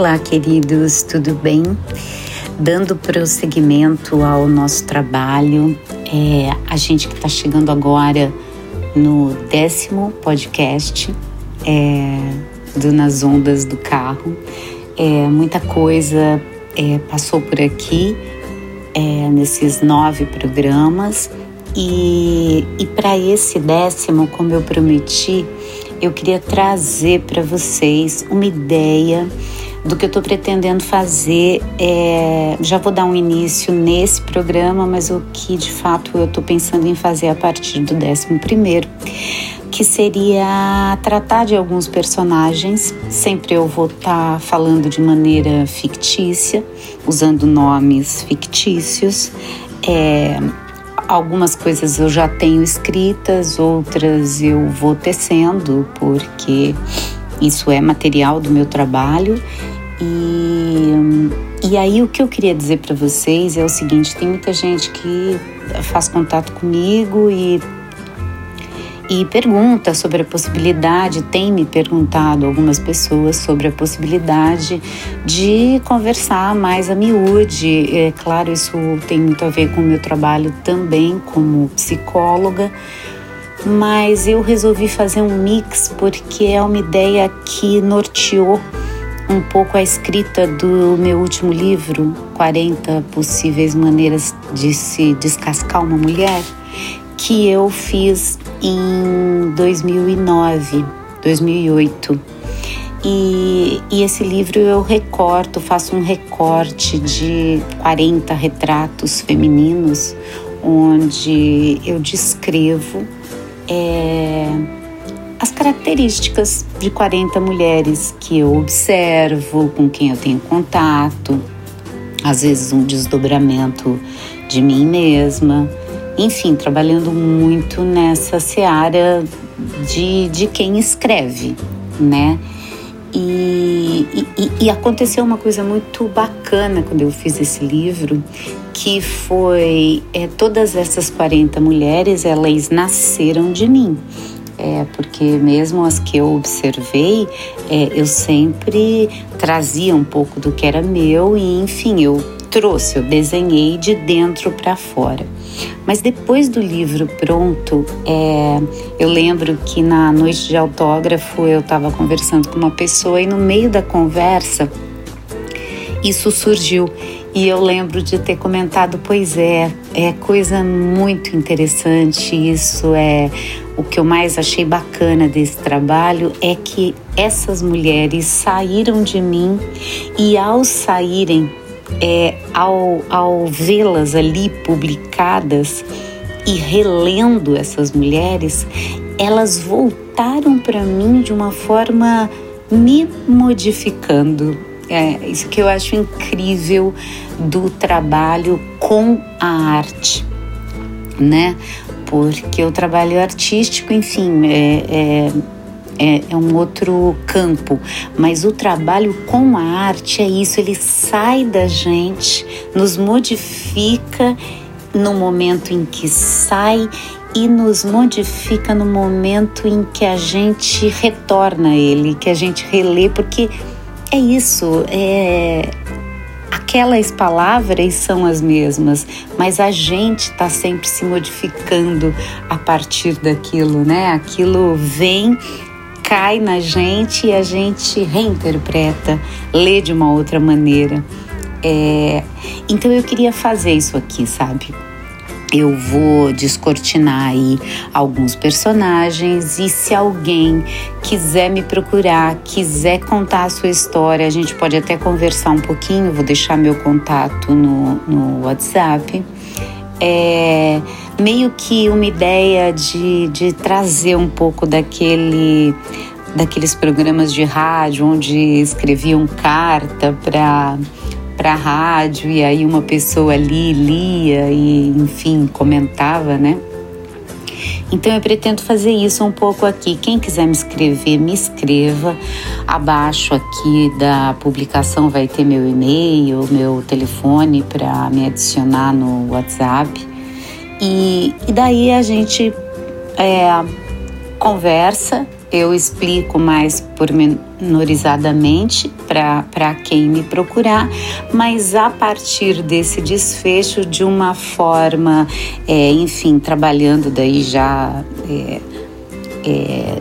Olá, queridos, tudo bem? Dando prosseguimento ao nosso trabalho, é, a gente que está chegando agora no décimo podcast é, do Nas Ondas do Carro. É, muita coisa é, passou por aqui é, nesses nove programas e, e para esse décimo, como eu prometi, eu queria trazer para vocês uma ideia do que eu estou pretendendo fazer. É, já vou dar um início nesse programa, mas o que de fato eu estou pensando em fazer a partir do décimo primeiro, que seria tratar de alguns personagens. Sempre eu vou estar tá falando de maneira fictícia, usando nomes fictícios. É, algumas coisas eu já tenho escritas, outras eu vou tecendo, porque isso é material do meu trabalho. E, e aí o que eu queria dizer para vocês é o seguinte: tem muita gente que faz contato comigo e e pergunta sobre a possibilidade, tem me perguntado algumas pessoas sobre a possibilidade de conversar mais a miúde. É claro, isso tem muito a ver com o meu trabalho também como psicóloga, mas eu resolvi fazer um mix porque é uma ideia que norteou um pouco a escrita do meu último livro, 40 possíveis maneiras de se descascar uma mulher, que eu fiz em 2009, 2008. E, e, esse livro eu recorto, faço um recorte de 40 retratos femininos, onde eu descrevo é, as características de 40 mulheres que eu observo, com quem eu tenho contato, às vezes um desdobramento de mim mesma enfim, trabalhando muito nessa seara de, de quem escreve, né? E, e, e, aconteceu uma coisa muito bacana quando eu fiz esse livro, que foi é, todas essas 40 mulheres, elas nasceram de mim. É, porque mesmo as que eu observei, é, eu sempre trazia um pouco do que era meu e, enfim, eu trouxe, eu desenhei de dentro para fora. Mas depois do livro pronto, é, eu lembro que na noite de autógrafo eu estava conversando com uma pessoa e no meio da conversa isso surgiu. E eu lembro de ter comentado, pois é, é coisa muito interessante. Isso é o que eu mais achei bacana desse trabalho é que essas mulheres saíram de mim e ao saírem é, ao, ao vê-las ali publicadas e relendo essas mulheres, elas voltaram para mim de uma forma me modificando. É isso que eu acho incrível do trabalho com a arte, né? Porque o trabalho artístico, enfim, é, é é, é um outro campo, mas o trabalho com a arte é isso, ele sai da gente, nos modifica no momento em que sai e nos modifica no momento em que a gente retorna a ele, que a gente relê, porque é isso, é aquelas palavras são as mesmas, mas a gente está sempre se modificando a partir daquilo, né? Aquilo vem cai na gente e a gente reinterpreta, lê de uma outra maneira. É, então eu queria fazer isso aqui, sabe? Eu vou descortinar aí alguns personagens e se alguém quiser me procurar, quiser contar a sua história, a gente pode até conversar um pouquinho. Vou deixar meu contato no, no WhatsApp. É meio que uma ideia de, de trazer um pouco daquele daqueles programas de rádio onde escreviam carta para para rádio e aí uma pessoa ali lia e enfim comentava, né? Então eu pretendo fazer isso um pouco aqui. Quem quiser me escrever, me escreva. Abaixo aqui da publicação vai ter meu e-mail, meu telefone para me adicionar no WhatsApp. E, e daí a gente é, conversa eu explico mais pormenorizadamente para quem me procurar, mas a partir desse desfecho, de uma forma, é, enfim, trabalhando daí já é, é,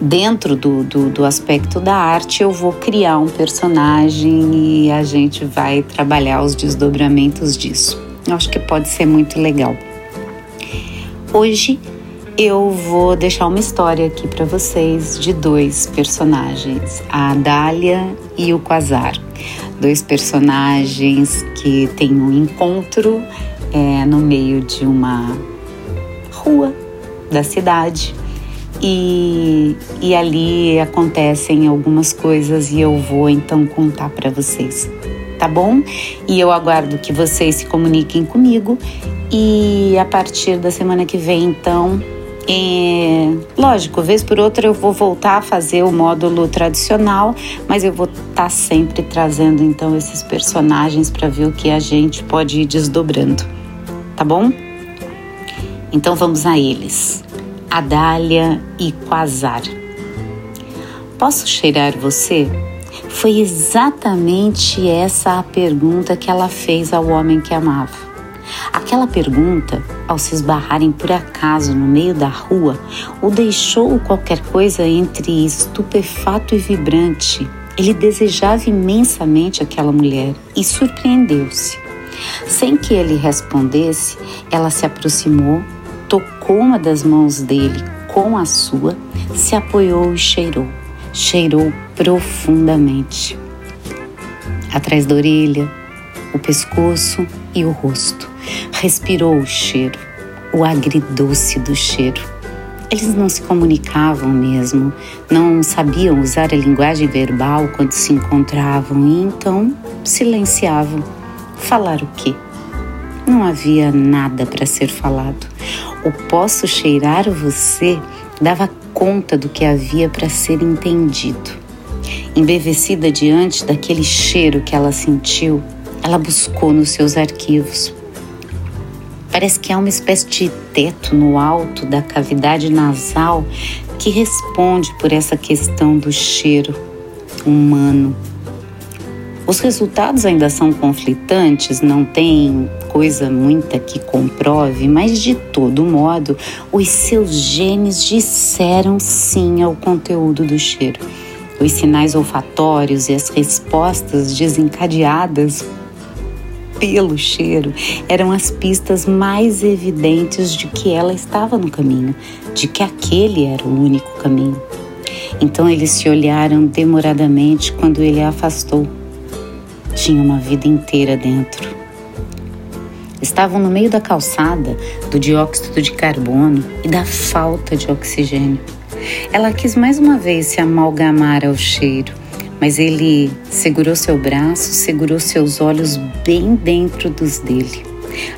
dentro do, do, do, aspecto da arte, eu vou criar um personagem e a gente vai trabalhar os desdobramentos disso. Eu acho que pode ser muito legal. Hoje eu vou deixar uma história aqui para vocês de dois personagens, a Dália e o Quasar. Dois personagens que têm um encontro é, no meio de uma rua da cidade e, e ali acontecem algumas coisas e eu vou então contar para vocês, tá bom? E eu aguardo que vocês se comuniquem comigo e a partir da semana que vem então lógico, vez por outra eu vou voltar a fazer o módulo tradicional, mas eu vou estar tá sempre trazendo então esses personagens para ver o que a gente pode ir desdobrando, tá bom? Então vamos a eles. Adália e Quasar. Posso cheirar você? Foi exatamente essa a pergunta que ela fez ao homem que amava. Aquela pergunta, ao se esbarrarem por acaso no meio da rua, o deixou qualquer coisa entre estupefato e vibrante. Ele desejava imensamente aquela mulher e surpreendeu-se. Sem que ele respondesse, ela se aproximou, tocou uma das mãos dele com a sua, se apoiou e cheirou. Cheirou profundamente. Atrás da orelha, o pescoço e o rosto. Respirou o cheiro, o agridoce do cheiro. Eles não se comunicavam mesmo, não sabiam usar a linguagem verbal quando se encontravam e então silenciavam. Falar o quê? Não havia nada para ser falado. O posso cheirar você dava conta do que havia para ser entendido. Embevecida diante daquele cheiro que ela sentiu, ela buscou nos seus arquivos. Parece que há uma espécie de teto no alto da cavidade nasal que responde por essa questão do cheiro humano. Os resultados ainda são conflitantes, não tem coisa muita que comprove, mas de todo modo, os seus genes disseram sim ao conteúdo do cheiro. Os sinais olfatórios e as respostas desencadeadas pelo cheiro eram as pistas mais evidentes de que ela estava no caminho, de que aquele era o único caminho. Então eles se olharam demoradamente quando ele a afastou. Tinha uma vida inteira dentro. Estavam no meio da calçada do dióxido de carbono e da falta de oxigênio. Ela quis mais uma vez se amalgamar ao cheiro mas ele segurou seu braço, segurou seus olhos bem dentro dos dele.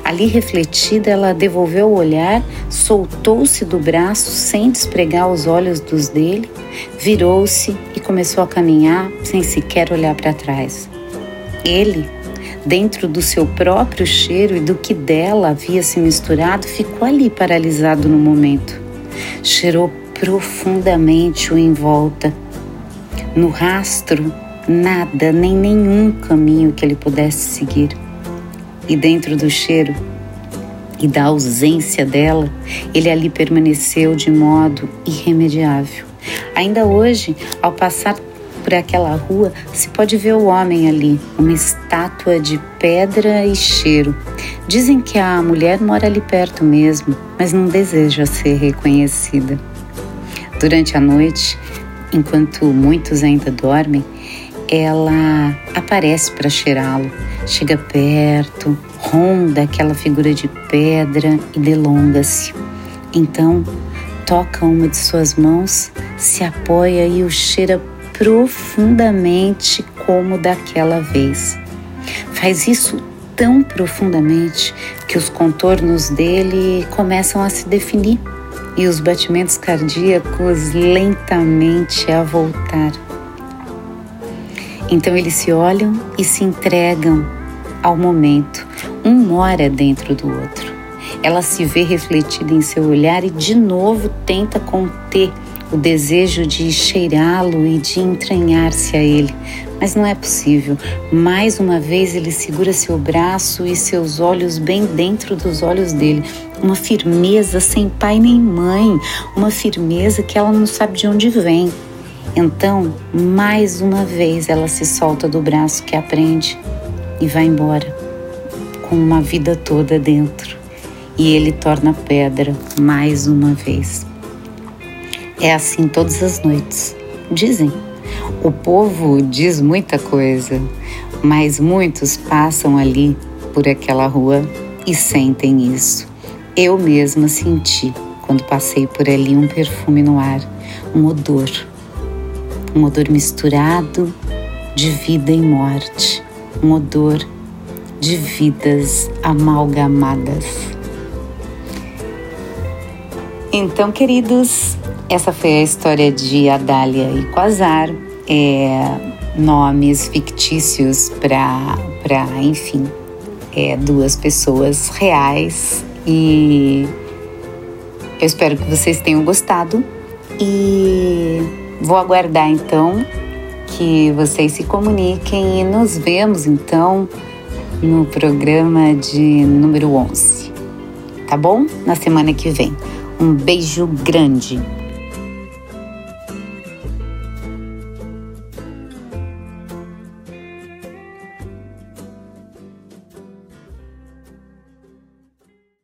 Ali refletida, ela devolveu o olhar, soltou-se do braço sem despregar os olhos dos dele, virou-se e começou a caminhar sem sequer olhar para trás. Ele, dentro do seu próprio cheiro e do que dela havia se misturado, ficou ali paralisado no momento. Cheirou profundamente o em volta no rastro, nada, nem nenhum caminho que ele pudesse seguir. E dentro do cheiro e da ausência dela, ele ali permaneceu de modo irremediável. Ainda hoje, ao passar por aquela rua, se pode ver o homem ali, uma estátua de pedra e cheiro. Dizem que a mulher mora ali perto mesmo, mas não deseja ser reconhecida. Durante a noite, enquanto muitos ainda dormem, ela aparece para cheirá-lo, chega perto, ronda aquela figura de pedra e delonga-se. Então, toca uma de suas mãos, se apoia e o cheira profundamente como daquela vez. Faz isso tão profundamente que os contornos dele começam a se definir e os batimentos cardíacos lentamente a voltar. Então eles se olham e se entregam ao momento. Um mora dentro do outro. Ela se vê refletida em seu olhar e de novo tenta conter o desejo de cheirá-lo e de entranhar-se a ele, mas não é possível. Mais uma vez ele segura seu braço e seus olhos bem dentro dos olhos dele. Uma firmeza sem pai nem mãe, uma firmeza que ela não sabe de onde vem. Então, mais uma vez, ela se solta do braço que aprende e vai embora, com uma vida toda dentro. E ele torna pedra mais uma vez. É assim todas as noites, dizem. O povo diz muita coisa, mas muitos passam ali por aquela rua e sentem isso. Eu mesma senti quando passei por ali um perfume no ar, um odor um odor misturado de vida e morte, um odor de vidas amalgamadas. Então, queridos, essa foi a história de Adália e Quasar, é, nomes fictícios para, enfim, é, duas pessoas reais e eu espero que vocês tenham gostado e Vou aguardar então que vocês se comuniquem e nos vemos então no programa de número 11. Tá bom? Na semana que vem. Um beijo grande.